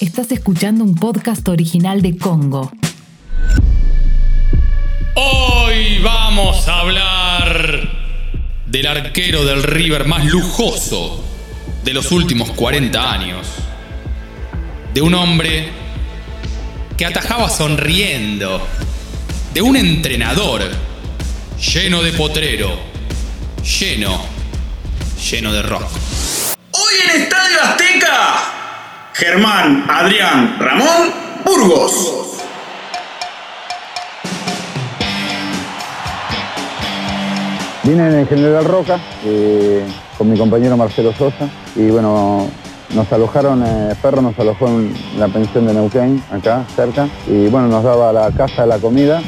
Estás escuchando un podcast original de Congo. Hoy vamos a hablar del arquero del River más lujoso de los últimos 40 años. De un hombre que atajaba sonriendo. De un entrenador lleno de potrero. Lleno, lleno de rock. Hoy en Estadio Azteca, Germán, Adrián, Ramón, Burgos. Vine en el General Roca eh, con mi compañero Marcelo Sosa y bueno, nos alojaron, eh, Perro nos alojó en la pensión de Neuquén, acá cerca, y bueno, nos daba la casa, la comida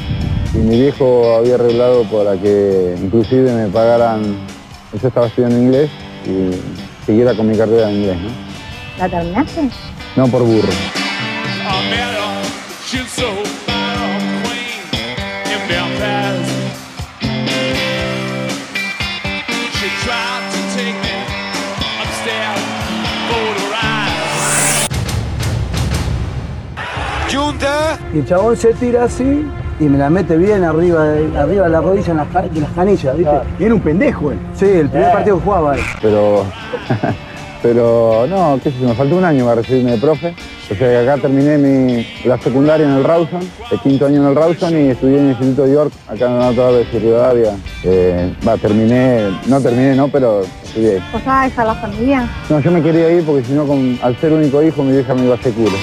y mi viejo había arreglado para que inclusive me pagaran, yo estaba estudiando inglés y siguiera con mi carrera de inglés. ¿La terminaste? No por burro. Y el chabón se tira así y me la mete bien arriba de, arriba de la rodilla en las, en las canillas, ¿viste? Y era un pendejo él. Sí, el primer partido que jugaba. él. Pero, pero no, qué sé yo, me faltó un año para recibirme de profe. O sea que acá terminé mi, la secundaria en el Rawson, el quinto año en el Rawson y estudié en el Instituto York, acá en la de Rivadavia. Eh, va, terminé, no terminé, no, pero estudié. ¿Vos a la familia? No, yo me quería ir porque si no, al ser único hijo, mi vieja me iba a hacer culo.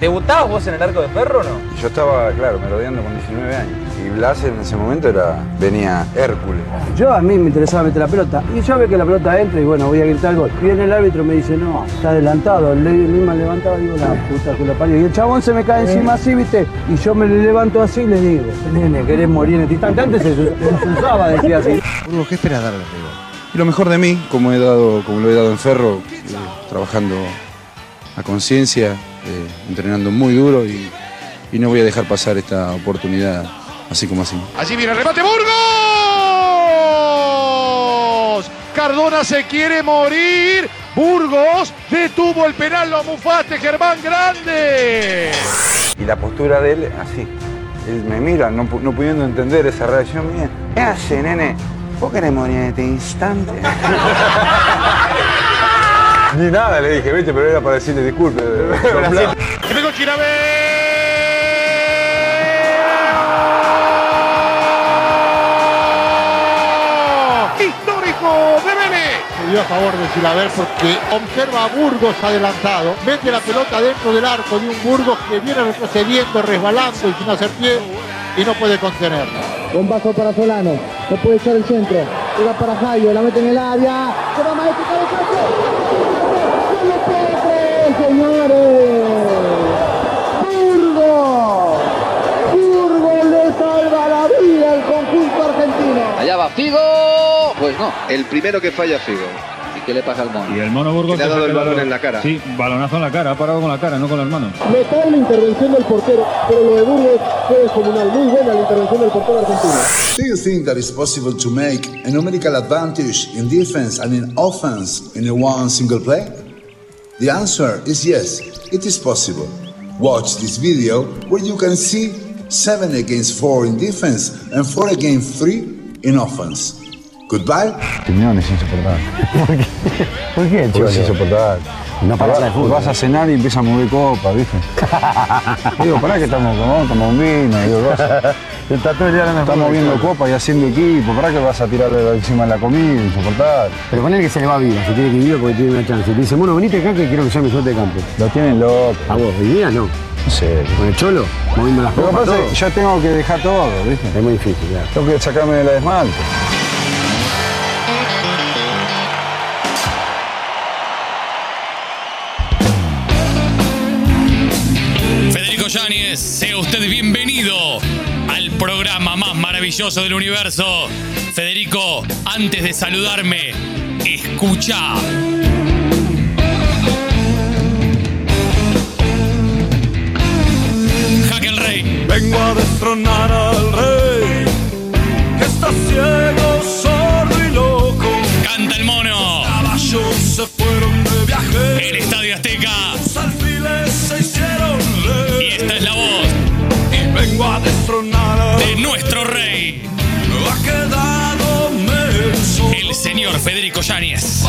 ¿Debutabas vos en el arco de perro o no? Yo estaba, claro, merodeando con 19 años. Y Blas en ese momento era, venía Hércules. Yo a mí me interesaba meter la pelota. Y yo veo que la pelota entra y bueno, voy a gritar el gol. Viene el árbitro y me dice, no, está adelantado. Le misma levantaba y digo, la puta que lo parió. Y el chabón se me cae encima así, ¿viste? Y yo me le levanto así y le digo, nene, ¿querés morir en este instante? Antes se, se usaba, decía así. ¿qué esperas darle? Y lo mejor de mí, como he dado, como lo he dado en Ferro, eh, trabajando a conciencia, eh, entrenando muy duro y, y no voy a dejar pasar esta oportunidad así como así. Allí viene el remate Burgos. Cardona se quiere morir. Burgos detuvo el penal, lo mufaste, Germán Grande. Y la postura de él, así. Él me mira, no, no pudiendo entender esa reacción mía. ¿Qué hace, nene? ¿Vos querés morir en este instante? Ni nada le dije, viste, pero era para decirle disculpe. Pegó Chilaver. Dio a favor de Chilaver porque observa a Burgos adelantado, mete la pelota dentro del arco de un Burgos que viene retrocediendo, resbalando y sin hacer pie y no puede contenerlo. Un paso para Solano, no puede echar el centro. Llega para Jairo, la mete en el área. Se va Maestro, cabezazo. Pues no, el primero que falla Figo. ¿Y qué le pasa al mono? Y el mono Burgos Le ha dado el balón en la cara. Sí, balonazo en la cara, ha parado con la cara, no con las manos. Notable la intervención del portero, pero lo de Burgos fue descomunal. Muy buena la intervención del portero argentino. Do you think that it's possible to make a numerical advantage in defense and in offense in a one single play? The answer is yes, it is possible. Watch this video where you can see 7 against 4 in defense and 4 against 3 in offense. Goodbye. Simeone es insoportable. ¿Por qué? ¿Por qué, Cholo? es insoportable? No para hablar de fútbol. Vas a cenar y empieza a mover copas, ¿viste? digo, pará que estamos con estamos un vino, digo, cosas. Está todo el día Estamos fútbol, viendo Cholo. copas y haciendo equipo, pará que vas a tirarle encima de la comida, insoportable. Pero con él que se le va vida, se tiene que vivir porque tiene una chance. Te dice, bueno, venite acá que quiero que sea mi suerte de campo. Lo tienen loco. A vos, y no. No sé. Con el cholo, moviendo las Lo que copas, pasa es que yo tengo que dejar todo, ¿viste? Es muy difícil, claro. Tengo que sacarme de la desmalte. maravilloso del universo. Federico, antes de saludarme, escucha. Hack rey. Vengo a destronar al rey, que está ciego, sordo y loco. Canta el mono. Los caballos se fueron de viaje. El Estadio Azteca. Señor Federico Yáñez.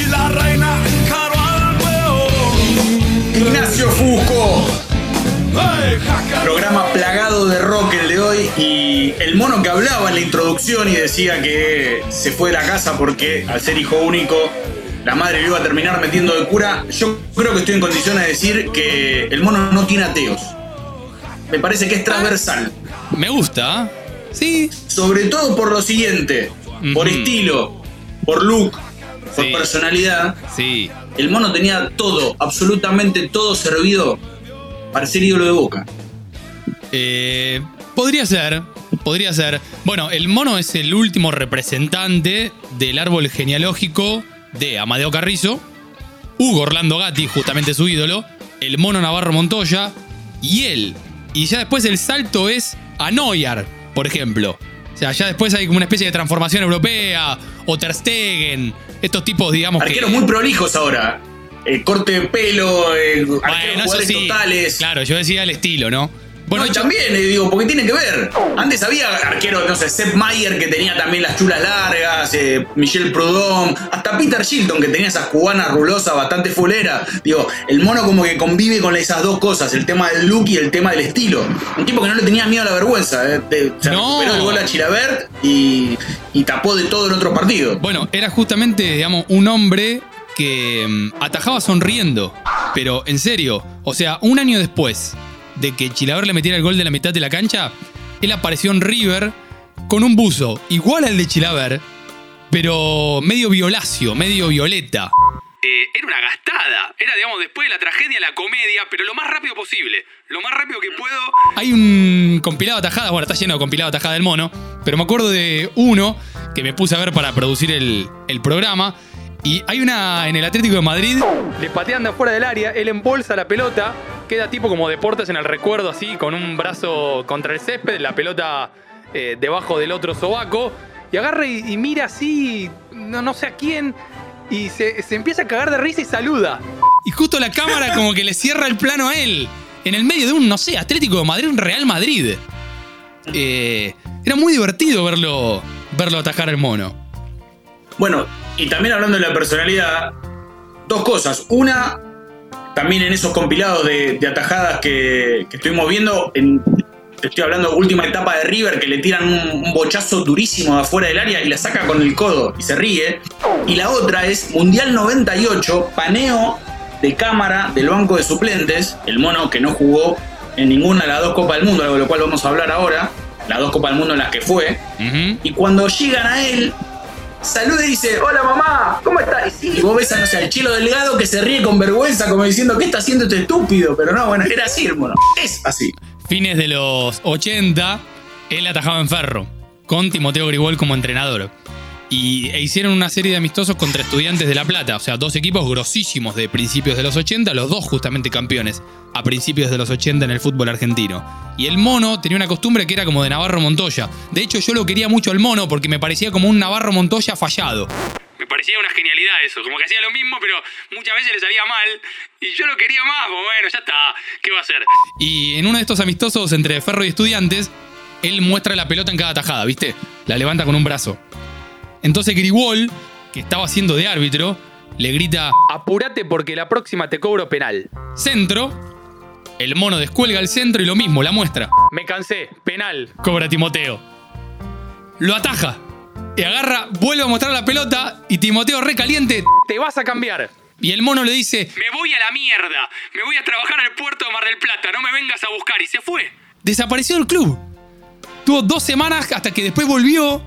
Y la reina Ignacio Fusco. Programa plagado de rock el de hoy y el mono que hablaba en la introducción y decía que se fue de la casa porque al ser hijo único la madre lo iba a terminar metiendo de cura. Yo creo que estoy en condiciones de decir que el mono no tiene ateos. Me parece que es transversal. Me gusta. Sí. Sobre todo por lo siguiente. Por estilo, por look, por Sí. personalidad. Sí. El mono tenía todo, absolutamente todo servido para ser ídolo de boca. Eh, podría ser, podría ser. Bueno, el mono es el último representante del árbol genealógico de Amadeo Carrizo, Hugo Orlando Gatti, justamente su ídolo, el mono Navarro Montoya y él. Y ya después el salto es a Neuer, por ejemplo. O sea, ya después hay como una especie de transformación europea, o Ter Stegen, estos tipos, digamos Arqueros que... muy prolijos ahora. Eh, corte de pelo, eh, arqueros Bueno, eso jugadores sí. totales. Claro, yo decía el estilo, ¿no? Bueno, no, también, eh, digo, porque tiene que ver. Antes había arqueros, no sé, Sepp Mayer que tenía también las chulas largas, eh, Michel Proudhon, hasta Peter Shilton que tenía esas cubanas rulosas bastante fuleras. Digo, el mono como que convive con esas dos cosas, el tema del look y el tema del estilo. Un tipo que no le tenía miedo a la vergüenza. eh, de- se No. recuperó el gol a Chilabert y, y tapó de todo en otro partido. Bueno, era justamente, digamos, un hombre que mm, atajaba sonriendo. Pero en serio, o sea, un año después de que Chilaver le metiera el gol de la mitad de la cancha, él apareció en River con un buzo igual al de Chilaver, pero medio violáceo, medio violeta. Eh, era una gastada. Era, digamos, después de la tragedia, la comedia, pero lo más rápido posible. Lo más rápido que puedo. Hay un compilado de atajadas, bueno, está lleno de compilado de atajadas del mono, pero me acuerdo de uno que me puse a ver para producir el, el programa. Y hay una en el Atlético de Madrid. Le patean de afuera del área, él embolsa la pelota, queda tipo como deportes en el recuerdo, así, con un brazo contra el césped, la pelota eh, debajo del otro sobaco, y agarra y, y mira así, no, no sé a quién, y se, se empieza a cagar de risa y saluda. Y justo la cámara como que le cierra el plano a él, en el medio de un, no sé, Atlético de Madrid, un Real Madrid. Eh, era muy divertido verlo, verlo atajar al mono. Bueno, y también hablando de la personalidad, dos cosas. Una, también en esos compilados de, de atajadas que, que estuvimos viendo, en, te estoy hablando de última etapa de River, que le tiran un, un bochazo durísimo de afuera del área y la saca con el codo y se ríe. Y la otra es Mundial 98, paneo de cámara del banco de suplentes, el mono que no jugó en ninguna de las dos Copas del Mundo, algo de lo cual vamos a hablar ahora, las dos Copas del Mundo en las que fue. Y cuando llegan a él, saluda y dice, hola mamá, ¿cómo estás? Y vos ves a, no sé, al chilo delgado que se ríe con vergüenza, como diciendo, ¿qué está haciendo este estúpido? Pero no, bueno, era así, hermano. Es así. Fines de los 80, él atajaba en ferro, con Timoteo Gribol como entrenador. Y e hicieron una serie de amistosos contra estudiantes de La Plata, o sea, dos equipos grosísimos de principios de los 80, los dos justamente campeones a principios de los 80 en el fútbol argentino. Y el mono tenía una costumbre que era como de Navarro Montoya. De hecho, yo lo quería mucho al mono porque me parecía como un Navarro Montoya fallado. Me parecía una genialidad eso, como que hacía lo mismo, pero muchas veces le salía mal. Y yo lo quería más, pues bueno, ya está, ¿qué va a hacer? Y en uno de estos amistosos entre Ferro y Estudiantes, él muestra la pelota en cada tajada, ¿viste? La levanta con un brazo. Entonces Grigol, que estaba haciendo de árbitro, le grita: Apúrate porque la próxima te cobro penal. Centro. El mono descuelga el centro y lo mismo, la muestra. Me cansé, penal, cobra Timoteo. Lo ataja. Y agarra, vuelve a mostrar la pelota y Timoteo recaliente, te vas a cambiar. Y el mono le dice, me voy a la mierda, me voy a trabajar al puerto de Mar del Plata, no me vengas a buscar. Y se fue. Desapareció del club. Tuvo dos semanas hasta que después volvió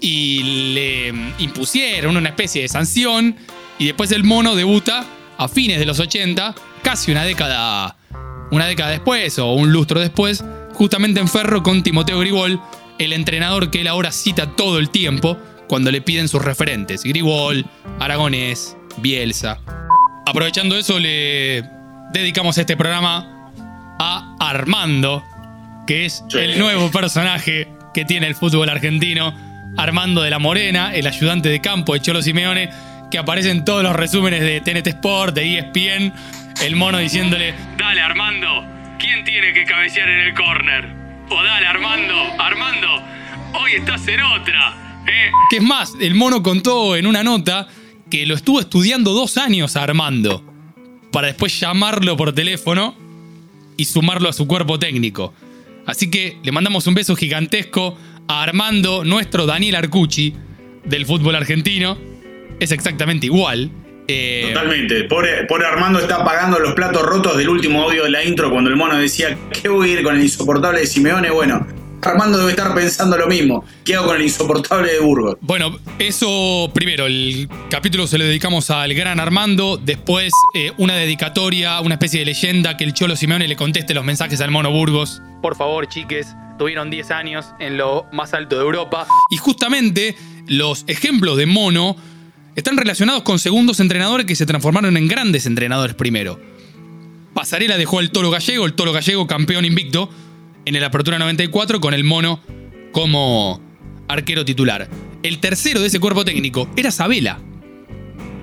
y le impusieron una especie de sanción. Y después el mono debuta a fines de los 80, casi una década, una década después o un lustro después, justamente en Ferro con Timoteo Gribol, el entrenador que él ahora cita todo el tiempo cuando le piden sus referentes. Gribol, Aragonés, Bielsa. Aprovechando eso, le dedicamos este programa a Armando, que es el nuevo personaje que tiene el fútbol argentino. Armando de la Morena, el ayudante de campo de Cholo Simeone, que aparece en todos los resúmenes de TNT Sport, de ESPN. El mono diciéndole: Dale, Armando, ¿quién tiene que cabecear en el córner? O dale, Armando, Armando, hoy estás en otra. ¿eh? Que es más, el mono contó en una nota que lo estuvo estudiando dos años a Armando para después llamarlo por teléfono y sumarlo a su cuerpo técnico. Así que le mandamos un beso gigantesco a Armando, nuestro Daniel Arcucci del fútbol argentino. Es exactamente igual. Eh, Totalmente. Pobre, Armando está pagando los platos rotos del último audio de la intro cuando el mono decía, ¿qué voy a ir con el insoportable de Simeone? Bueno, Armando debe estar pensando lo mismo. ¿Qué hago con el insoportable de Burgos? Bueno, eso primero, el capítulo se lo dedicamos al gran Armando, después eh, una dedicatoria, una especie de leyenda que el Cholo Simeone le conteste los mensajes al Mono Burgos. Por favor, chiques, tuvieron 10 años en lo más alto de Europa. Y justamente los ejemplos de Mono están relacionados con segundos entrenadores que se transformaron en grandes entrenadores primero. Pasarela dejó al Toro Gallego, el Toro Gallego campeón invicto, en el Apertura 94 con el Mono como arquero titular. El tercero de ese cuerpo técnico era Sabela.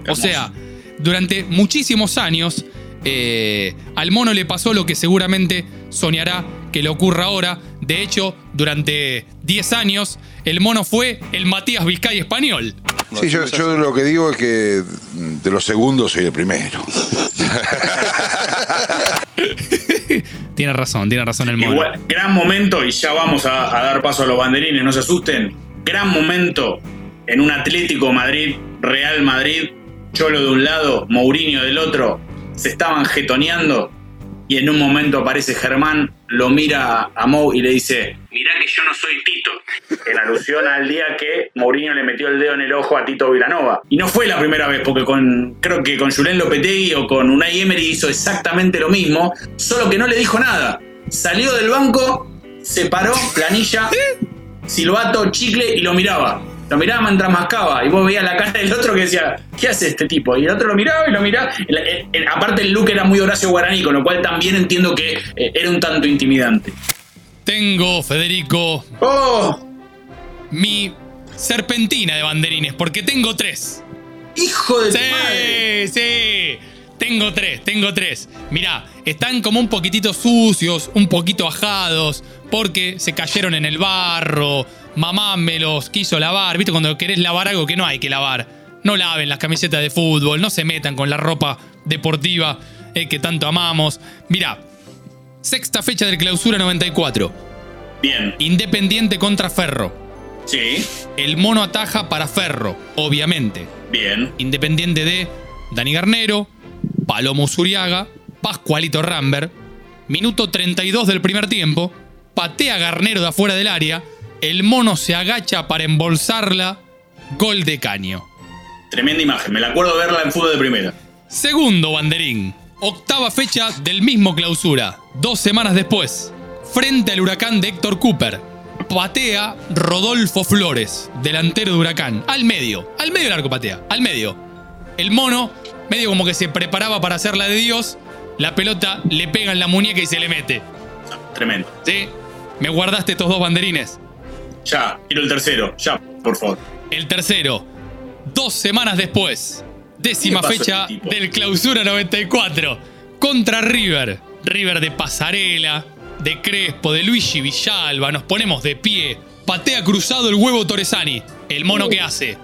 O sea, durante muchísimos años eh, al Mono le pasó lo que seguramente soñará que le ocurra ahora. De hecho, durante 10 años, el Mono fue el Matías Vizcay español. Sí, yo, yo lo que digo es que de los segundos soy el primero. Tiene razón, tiene razón el Mono. Gran momento, y ya vamos a, a dar paso a los banderines, no se asusten. Gran momento en un Atlético Madrid, Real Madrid, Cholo de un lado, Mourinho del otro, se estaban jetoneando y en un momento aparece Germán, lo mira a Mou y le dice, mirá que yo no soy Tito, en alusión al día que Mourinho le metió el dedo en el ojo a Tito Vilanova. Y no fue la primera vez, porque con, creo que con Julen Lopetegui o con Unai Emery hizo exactamente lo mismo, solo que no le dijo nada. Salió del banco, se paró, planilla, silbato, chicle y lo miraba. Lo miraba mientras mascaba y vos veías la cara del otro que decía, ¿qué hace este tipo? Y el otro lo miraba y lo miraba. El- el- el- aparte el look era muy Horacio Guaraní, con lo cual también entiendo que eh, era un tanto intimidante. Tengo, Federico, ¡Oh! mi serpentina de banderines, porque tengo tres. ¡Hijo de sí, tu madre! Sí, tengo tres, tengo tres. Mirá, están como un poquitito sucios, un poquito ajados, porque se cayeron en el barro, mamá me los quiso lavar. ¿Viste cuando querés lavar algo que no hay que lavar? No laven las camisetas de fútbol, no se metan con la ropa deportiva eh, que tanto amamos. Mirá, sexta fecha del clausura 94. Bien. Independiente contra Ferro. Sí. El mono ataja para Ferro, obviamente. Bien. Independiente de Dani Garnero, Palomo Zuriaga, Pascualito Rambert. Minuto 32 del primer tiempo. Patea Garnero de afuera del área. El mono se agacha para embolsarla. Gol de caño. Tremenda imagen, me la acuerdo verla en fútbol de primera. Segundo banderín. Octava fecha del mismo clausura. Dos semanas después. Frente al huracán de Héctor Cooper. Patea Rodolfo Flores, delantero de huracán. Al medio. Al medio del arco patea. Al medio. El mono, medio como que se preparaba para hacer la de Dios. La pelota le pega en la muñeca y se le mete. Tremendo. ¿Sí? Me guardaste estos dos banderines. Ya, quiero el tercero, ya, por favor. El tercero, dos semanas después, décima ¿Qué le pasó a fecha este del Clausura 94, contra River. River de Pasarela, de Crespo, de Luigi Villalba, nos ponemos de pie. Patea cruzado el huevo Torresani. El mono que hace.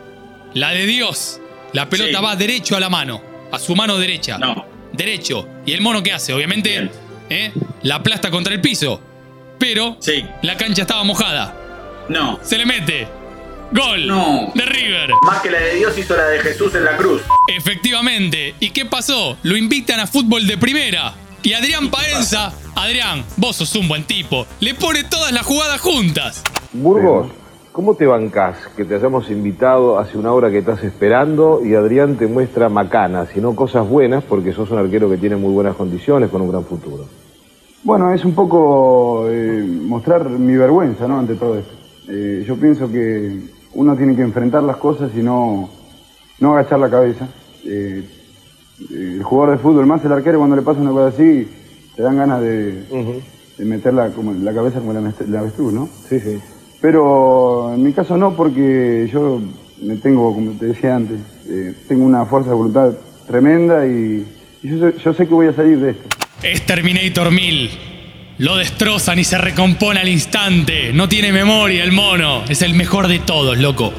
La de Dios. La pelota Sí. va derecho a la mano. A su mano derecha. No. Derecho. Y el mono que hace, obviamente, ¿eh? la aplasta contra el piso. Pero Sí. la cancha estaba mojada. No. Se le mete. Gol No. de River. Más que la de Dios hizo la de Jesús en la cruz. Efectivamente. ¿Y qué pasó? Lo invitan a fútbol de primera. Y Adrián Paenza, Adrián, vos sos un buen tipo, le pone todas las jugadas juntas. Burgos, ¿cómo te bancás que te hayamos invitado hace una hora que estás esperando y Adrián te muestra macanas, y no cosas buenas, porque sos un arquero que tiene muy buenas condiciones con un gran futuro? Bueno, es un poco eh, mostrar mi vergüenza, ¿no? Ante todo esto. Eh, yo pienso que uno tiene que enfrentar las cosas y no, no agachar la cabeza. Eh, eh, el jugador de fútbol, más el arquero, cuando le pasa una cosa así, te dan ganas de, de meter la, como, la cabeza como la, la avestruz, ¿no? Sí, sí. Pero en mi caso no, porque yo me tengo, como te decía antes, eh, tengo una fuerza de voluntad tremenda y, y yo, sé- yo sé que voy a salir de esto. Es Terminator 1000. Lo destrozan y se recompone al instante. No tiene memoria el mono. Es el mejor de todos, loco.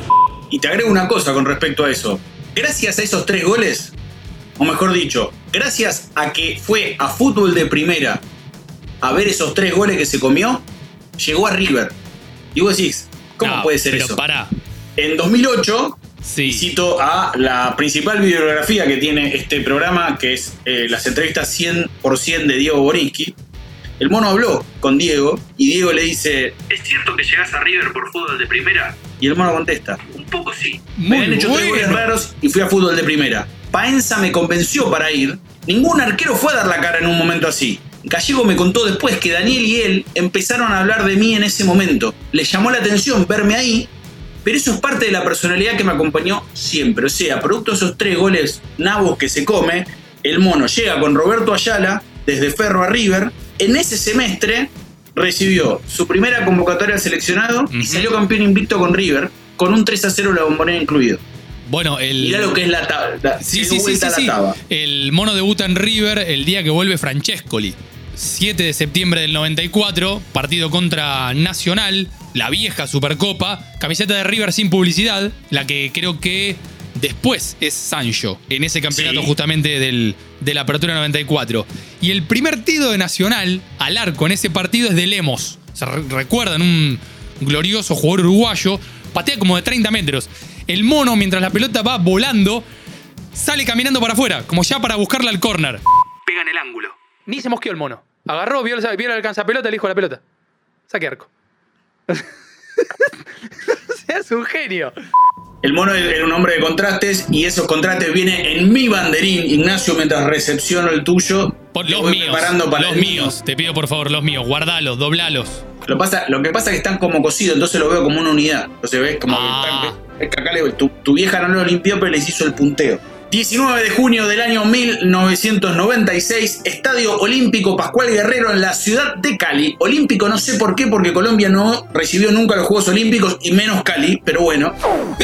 Y te agrego una cosa con respecto a eso. Gracias a esos tres goles, o mejor dicho, gracias a que fue a fútbol de primera a ver esos tres goles que se comió, llegó a River. Y vos decís, ¿cómo No, puede ser pero eso? pará. En 2008, Sí. cito a la principal bibliografía que tiene este programa, que es eh, las entrevistas 100% de Diego Borinsky. El mono habló con Diego y Diego le dice: ¿Es cierto que llegas a River por fútbol de primera? Y el mono contesta: Un poco sí. Muy me habían hecho tres bueno. goles raros y fui a fútbol de primera. Paenza me convenció para ir. Ningún arquero fue a dar la cara en un momento así. Gallego me contó después que Daniel y él empezaron a hablar de mí en ese momento. Le llamó la atención verme ahí pero eso es parte de la personalidad que me acompañó siempre. O sea, producto de esos tres goles nabos que se come, el mono llega con Roberto Ayala desde Ferro a River. En ese semestre recibió su primera convocatoria al seleccionado y salió campeón invicto con River, con un 3 a 0 la bombonera incluido. Bueno, el. Mirá lo que es la tabla. Sí, sí, sí, sí, sí. El mono debuta en River el día que vuelve Francescoli. 7 de septiembre del 94, partido contra Nacional, la vieja Supercopa, camiseta de River sin publicidad, la que creo que después es Sancho, en ese campeonato Sí. justamente del, de la Apertura 94. Y el primer tiro de Nacional al arco en ese partido es de Lemos. Se re- recuerdan, un glorioso jugador uruguayo, patea como de 30 metros. El mono, mientras la pelota va volando, sale caminando para afuera, como ya para buscarla al córner. Pega en el ángulo. Ni se mosqueó el mono. Agarró, vio, el- vio el alcanzapelota, le dijo a la pelota. Saque arco. o sea, es un genio. El mono era un hombre de contrastes y esos contrastes vienen en mi banderín, Ignacio, mientras recepciono el tuyo. Por los voy míos. preparando para los míos. Te pido por favor, los míos. Guardalos, doblalos. Lo, pasa, lo que pasa es que están como cocidos, entonces lo veo como una unidad. Entonces ves como Ah. que están- es que acá le- tu, tu vieja no lo limpió, pero les hizo el punteo. 19 de junio del año 1996, Estadio Olímpico Pascual Guerrero en la ciudad de Cali. Olímpico no sé por qué, porque Colombia no recibió nunca los Juegos Olímpicos y menos Cali, pero bueno.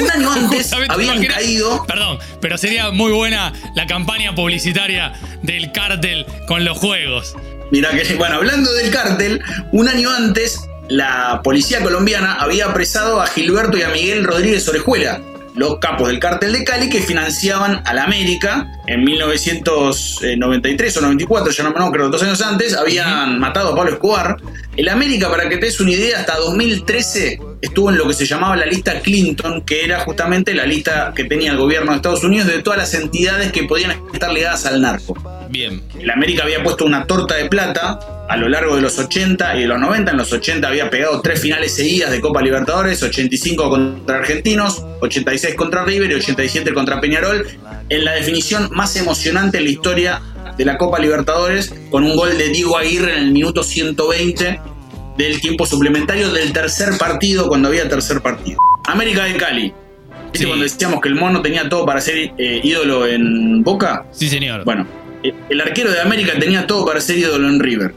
Un año antes habían caído Perdón, pero sería muy buena la campaña publicitaria del cártel con los juegos. Mira que, bueno, hablando del cártel, un año antes la policía colombiana había apresado a Gilberto y a Miguel Rodríguez Orejuela, los capos del cártel de Cali que financiaban a la América en 1993 o 94, ya no me acuerdo, dos años antes, habían matado a Pablo Escobar. El América, para que te des una idea, hasta 2013 estuvo en lo que se llamaba la lista Clinton, que era justamente la lista que tenía el gobierno de Estados Unidos de todas las entidades que podían estar ligadas al narco. Bien. El América había puesto una torta de plata a lo largo de los 80 y de los 90. En los 80 había pegado tres finales seguidas de Copa Libertadores, 85 contra Argentinos, 86 contra River y 87 contra Peñarol, en la definición más emocionante en la historia de la Copa Libertadores, con un gol de Diego Aguirre en el minuto 120 del tiempo suplementario del tercer partido, cuando había tercer partido. América de Cali. ¿Viste Sí. cuando decíamos que el mono tenía todo para ser eh, ídolo en Boca? Sí, señor. Bueno, eh, el arquero de América tenía todo para ser ídolo en River.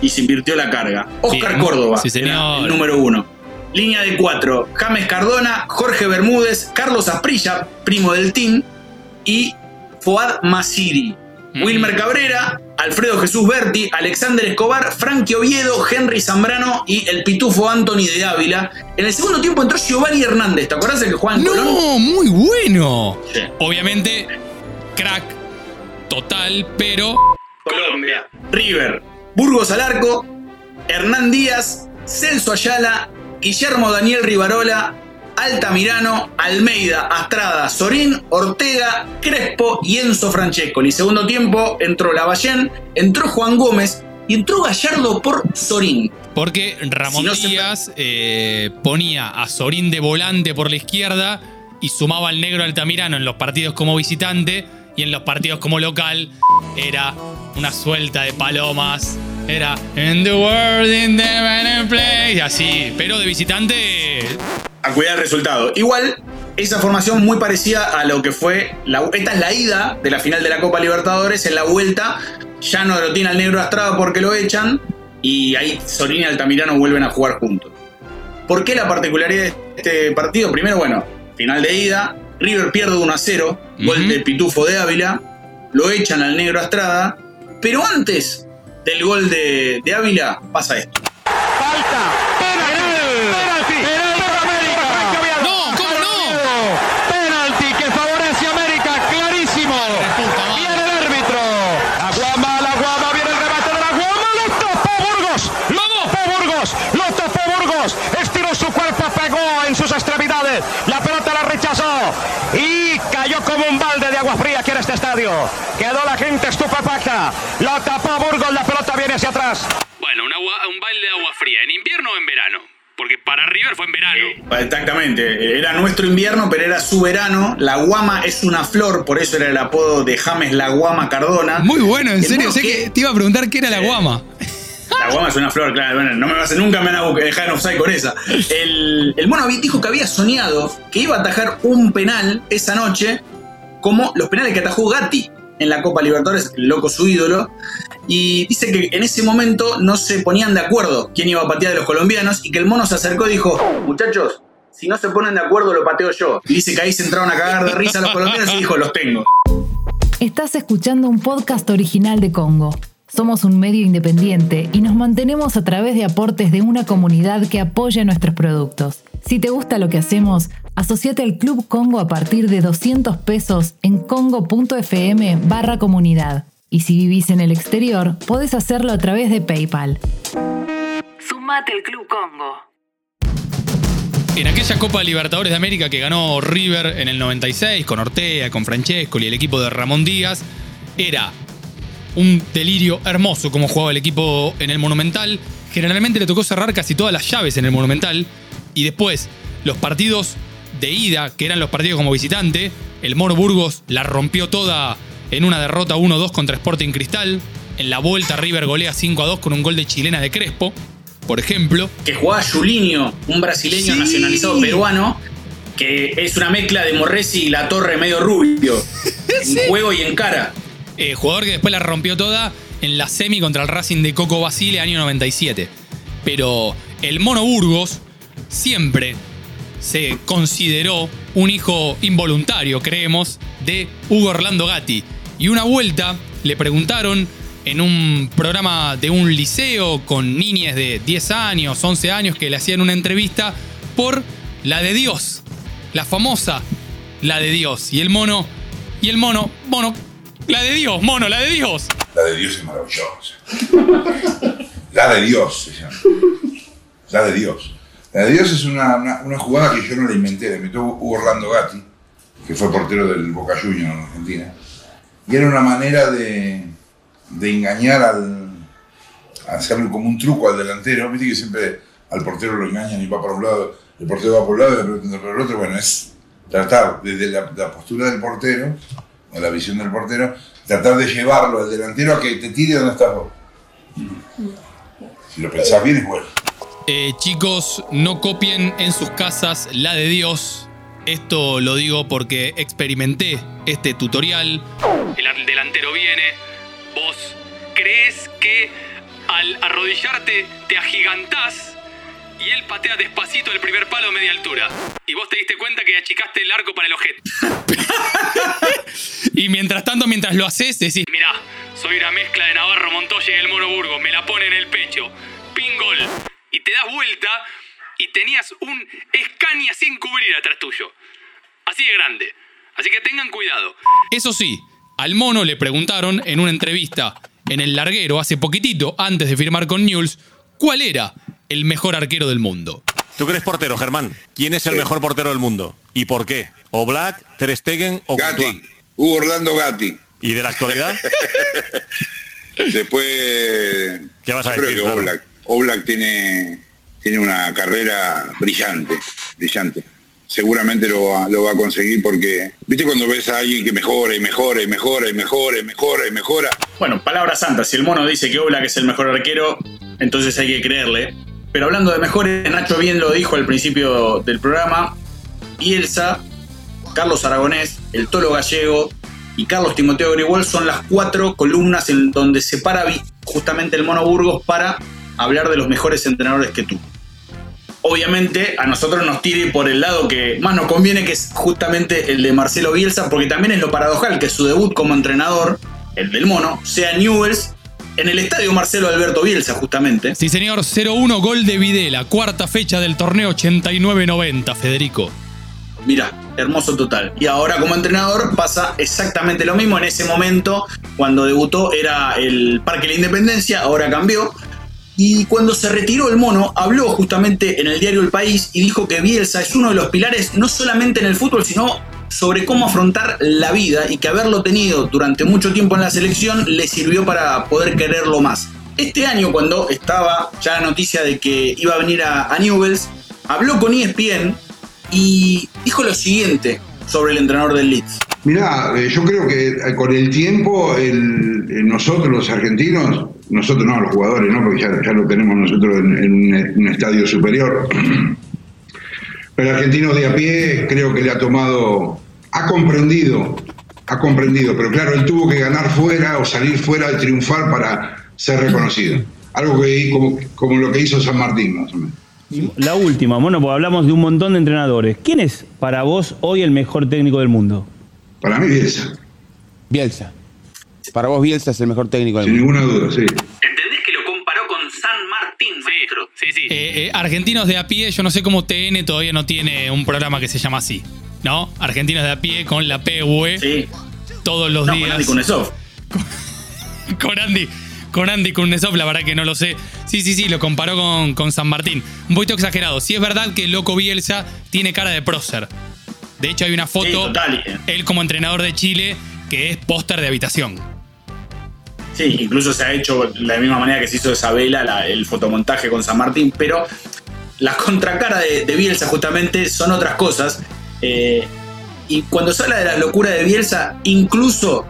Y se invirtió la carga. Oscar Bien. Córdoba, Sí, señor. era el número uno. Línea de cuatro. James Cardona, Jorge Bermúdez, Carlos Asprilla, primo del team, y Foad Masiri. Mm. Wilmer Cabrera, Alfredo Jesús Berti, Alexander Escobar, Frankie Oviedo, Henry Zambrano y el pitufo Anthony de Ávila. En el segundo tiempo entró Giovanni Hernández. ¿Te acordás el que Colón? No, muy bueno. Sí. Obviamente, crack total, pero Colombia. River. Burgos al arco. Hernán Díaz. Celso Ayala. Guillermo Daniel Rivarola. Altamirano. Almeida. Astrada. Sorín. Ortega. Crespo. Y Enzo Francescoli. Segundo tiempo entró Lavallén. Entró Juan Gómez. Y entró Gallardo por Sorín. porque Ramón Si no se- Díaz eh, ponía a Sorín de volante por la izquierda y sumaba al negro Altamirano en los partidos como visitante y en los partidos como local era una suelta de palomas. Era In the world, in the man play. Así, pero de visitante. a cuidar el resultado. Igual, esa formación muy parecida a lo que fue. La, esta es la ida de la final de la Copa Libertadores. En la vuelta, ya no lo tiene al negro Astrada porque lo echan. Y ahí Sorín y Altamirano vuelven a jugar juntos. ¿Por qué la particularidad de este partido? Primero, bueno, final de ida. River pierde 1 a 0. Gol Ujú. de Pitufo de Ávila. Lo echan al negro Astrada. Pero antes del gol de, de Ávila pasa esto. No, ¿cómo no? Penalti que favorece a América, clarísimo. Viene el árbitro. La Guama, la Guama, viene el remate de la Guama. Lo topó Burgos. Lo topó Burgos. Lo topó Burgos. Estiró su cuerpo, pegó en sus extremidades. La pelota la rechazó. Y cayó como un balde de agua fría aquí en este estadio. Quedó la gente estupefacta. Lo tapó Burgos. La pelota viene hacia atrás. Bueno, un, agua, un baile de agua fría. ¿En invierno o en verano? Porque para River fue en verano. Exactamente, era nuestro invierno, pero era su verano. La guama es una flor, por eso era el apodo de James La Guama Cardona. Muy bueno, en El serio. Sé que te iba a preguntar qué era la guama. La guama es una flor, claro. Bueno, no me vas a, nunca me van a dejar en offside con esa. El, el mono dijo que había soñado que iba a atajar un penal esa noche, como los penales que atajó Gatti en la Copa Libertadores, el loco su ídolo. Y dice que en ese momento no se ponían de acuerdo quién iba a patear de los colombianos y que el mono se acercó y dijo: Muchachos, si no se ponen de acuerdo, lo pateo yo. Y dice que ahí se entraron a cagar de risa los colombianos y dijo: Los tengo. Estás escuchando un podcast original de Congo. Somos un medio independiente y nos mantenemos a través de aportes de una comunidad que apoya nuestros productos. Si te gusta lo que hacemos, asociate al Club Congo a partir de 200 pesos en congo.fm barra comunidad. Y si vivís en el exterior, podés hacerlo a través de PayPal. Sumate al Club Congo. En aquella Copa Libertadores de América que ganó River en el 96 con Ortega, con Francesco y el equipo de Ramón Díaz, era un delirio hermoso como jugaba el equipo en el Monumental. Generalmente le tocó cerrar casi todas las llaves en el Monumental. Y después, los partidos de ida, que eran los partidos como visitante, el Moro Burgos la rompió toda en una derrota 1-2 contra Sporting Cristal. En la vuelta River golea 5-2 con un gol de chilena de Crespo, por ejemplo. que jugaba Julinho, un brasileño Sí. nacionalizado peruano, que es una mezcla de Morresi y la torre medio rubio. En juego y en cara. Eh, jugador que después la rompió toda en la semi contra el Racing de Coco Basile año 97. Pero el Mono Burgos siempre se consideró un hijo involuntario, creemos, de Hugo Orlando Gatti. Y una vuelta le preguntaron en un programa de un liceo con niñas de 10 años, 11 años que le hacían una entrevista por la de Dios, la famosa la de Dios. Y el mono, y el mono, mono, la de Dios, mono, la de Dios. La de Dios es maravillosa. La de Dios se llama. La de Dios. La de Dios es una, una- jugada que yo no la inventé, la inventó Hugo Orlando Gatti, que fue portero del Boca Juniors en Argentina. Y era una manera de, de engañar al. hacerle como un truco al delantero. Viste que siempre al portero lo engañan y va para un lado, el portero va por un lado y la por el otro. Bueno, es tratar desde la postura del portero, o la visión del portero, tratar de llevarlo al delantero a que te tire donde estás vos. Si lo pensás bien es bueno. Eh, chicos, no copien en sus casas la de Dios. Esto lo digo porque experimenté este tutorial. El delantero viene. Vos crees que al arrodillarte te agigantás y él patea despacito el primer palo a media altura. Y vos te diste cuenta que achicaste el arco para el ojete. y mientras tanto, mientras lo haces, decís, mirá, soy una mezcla de Navarro Montoya y el Mono Burgos, me la pone en el pecho. Pingol. Y te das vuelta y tenías un Escaña sin cubrir atrás tuyo. Así de grande. Así que tengan cuidado. Eso sí, al mono le preguntaron en una entrevista en el larguero hace poquitito, antes de firmar con News, cuál era el mejor arquero del mundo. Tú que eres portero, Germán. ¿Quién es el mejor portero del mundo? ¿Y por qué? ¿O Black, Ter Stegen o Gatti. Hugo Orlando Gatti. ¿Y de la actualidad? Después. ¿Qué vas a yo creo decir, que claro? Oblak, Oblak tiene, tiene una carrera brillante, brillante. Seguramente lo va, lo va a conseguir porque, viste cuando ves a alguien que mejora y mejora y mejora y mejora y mejora y mejora. Bueno, palabra santa, si el mono dice que Oblak es el mejor arquero, entonces hay que creerle. Pero hablando de mejores, Nacho bien lo dijo al principio del programa, Bielsa, Carlos Aragonés, el Tolo Gallego y Carlos Timoteo Grigol son las cuatro columnas en donde se para justamente el Mono Burgos para hablar de los mejores entrenadores que tuvo. Obviamente a nosotros nos tire por el lado que más nos conviene, que es justamente el de Marcelo Bielsa, porque también es lo paradojal que su debut como entrenador, el del mono, sea Newells en el estadio Marcelo Alberto Bielsa, justamente. Sí, señor, 0-1 gol de Videla, cuarta fecha del torneo 89-90, Federico. Mira, hermoso total. Y ahora como entrenador pasa exactamente lo mismo. En ese momento, cuando debutó, era el Parque de la Independencia, ahora cambió. Y cuando se retiró el mono, habló justamente en el diario El País y dijo que Bielsa es uno de los pilares no solamente en el fútbol, sino sobre cómo afrontar la vida y que haberlo tenido durante mucho tiempo en la selección le sirvió para poder quererlo más. Este año, cuando estaba ya la noticia de que iba a venir a, a Newells, habló con ESPN y dijo lo siguiente sobre el entrenador del Leeds. Mirá, eh, yo creo que eh, con el tiempo eh, nosotros los argentinos, nosotros no, los jugadores, ¿no? porque ya, lo tenemos nosotros en, un estadio superior, pero el argentino de a pie creo que le ha tomado, ha comprendido, ha comprendido, pero claro, él tuvo que ganar fuera o salir fuera de triunfar para ser reconocido. Algo que como, como lo que hizo San Martín, más o menos. La última, bueno, pues hablamos de un montón de entrenadores. ¿Quién es para vos hoy el mejor técnico del mundo? Para mí Bielsa. Bielsa. Para vos Bielsa es el mejor técnico del Sin mundo. ninguna duda, sí. Sí, sí. Eh, argentinos de a pie, yo no sé cómo TN todavía no tiene un programa que se llama así. ¿No? Argentinos de a pie con la PUE. Sí. Todos los No, con días. Andy Kuznetsov. con Andy. Con Andy Kuznetsov, la verdad que no lo sé. Sí, sí, sí, lo comparó con, con San Martín. Un poquito exagerado. Sí es verdad que el loco Bielsa tiene cara de prócer. De hecho, hay una foto, Sí, total. él como entrenador de Chile, que es póster de habitación. Sí, incluso se ha hecho de la misma manera que se hizo Isabela la- el fotomontaje con San Martín, pero la contracara de, Bielsa justamente son otras cosas. Eh, y cuando se de la locura de Bielsa, incluso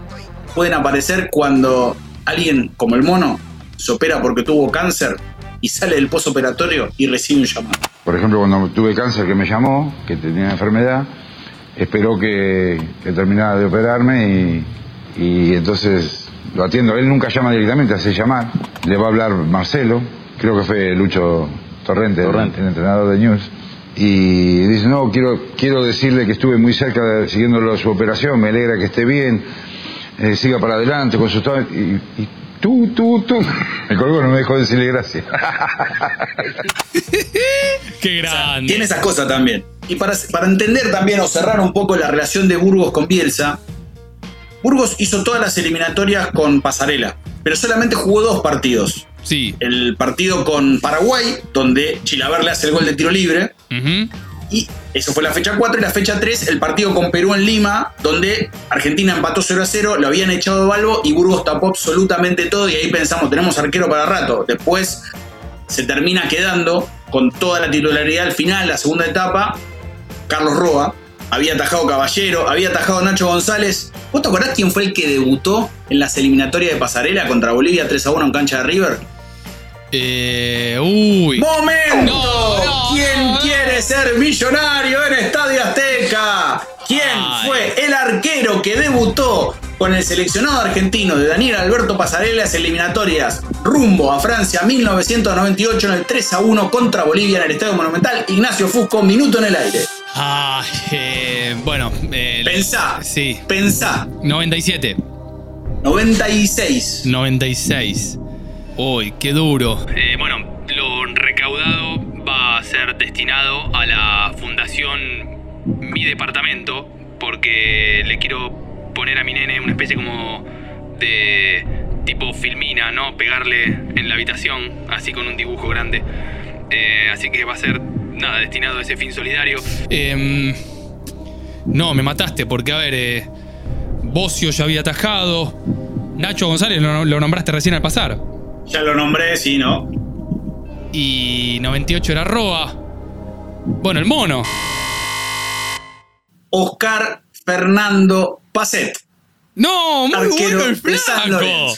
pueden aparecer cuando alguien como el mono se opera porque tuvo cáncer y sale del postoperatorio y recibe un llamado. Por ejemplo, cuando tuve cáncer que me llamó, que tenía enfermedad, esperó que, que terminara de operarme y entonces lo atiendo. Él nunca llama directamente, hace llamar. Le va a hablar Marcelo, creo que fue Lucho Torrente, el- el entrenador de News. Y dice, no, quiero, quiero decirle que estuve muy cerca de, siguiéndolo su operación, me alegra que esté bien, eh, siga para adelante con su... Y, y tú, tú, tú. Me colgó, no me dejó decirle gracias. Qué grande. Tiene esas cosas también. Y para, para entender también o cerrar un poco la relación de Burgos con Bielsa, Burgos hizo todas las eliminatorias con Pasarela, pero solamente jugó dos partidos. Sí. El partido con Paraguay, donde Chilaver le hace el gol de tiro libre. Y eso fue la fecha 4. Y la fecha 3, el partido con Perú en Lima, donde Argentina empató 0 a 0, lo habían echado de Balbo y Burgos tapó absolutamente todo. Y ahí pensamos, tenemos arquero para rato. Después se termina quedando con toda la titularidad al final, la segunda etapa. Carlos Roa, había atajado Caballero, había atajado Nacho González. ¿Vos te acordás quién fue el que debutó en las eliminatorias de Pasarela contra Bolivia 3 a 1 en cancha de River? Eh, uy. ¡Momento! ¿Quién quiere ser millonario en Estadio Azteca? ¿Quién fue el arquero que debutó con el seleccionado argentino de Daniel Alberto Pasarela en las eliminatorias rumbo a Francia 1998 en el 3 a 1 contra Bolivia en el Estadio Monumental? Ignacio Fusco, minuto en el aire. Ay, eh, bueno. eh, Pensá. Sí. Pensá. 97. 96. 96. Uy, qué duro. Eh, bueno, lo recaudado va a ser destinado a la fundación Mi Departamento, porque le quiero poner a mi nene una especie como de tipo filmina, ¿no? Pegarle en la habitación, así con un dibujo grande. Eh, así que va a ser, nada, destinado a ese fin solidario. Em, no, me mataste, porque a ver, eh, Bocio ya había atajado. Nacho González lo, lo nombraste recién al pasar. Ya lo nombré, sí, ¿no? Y 98 era Roa. Bueno, el mono. Oscar Fernando Pacet. No, muy arquero bueno el flaco.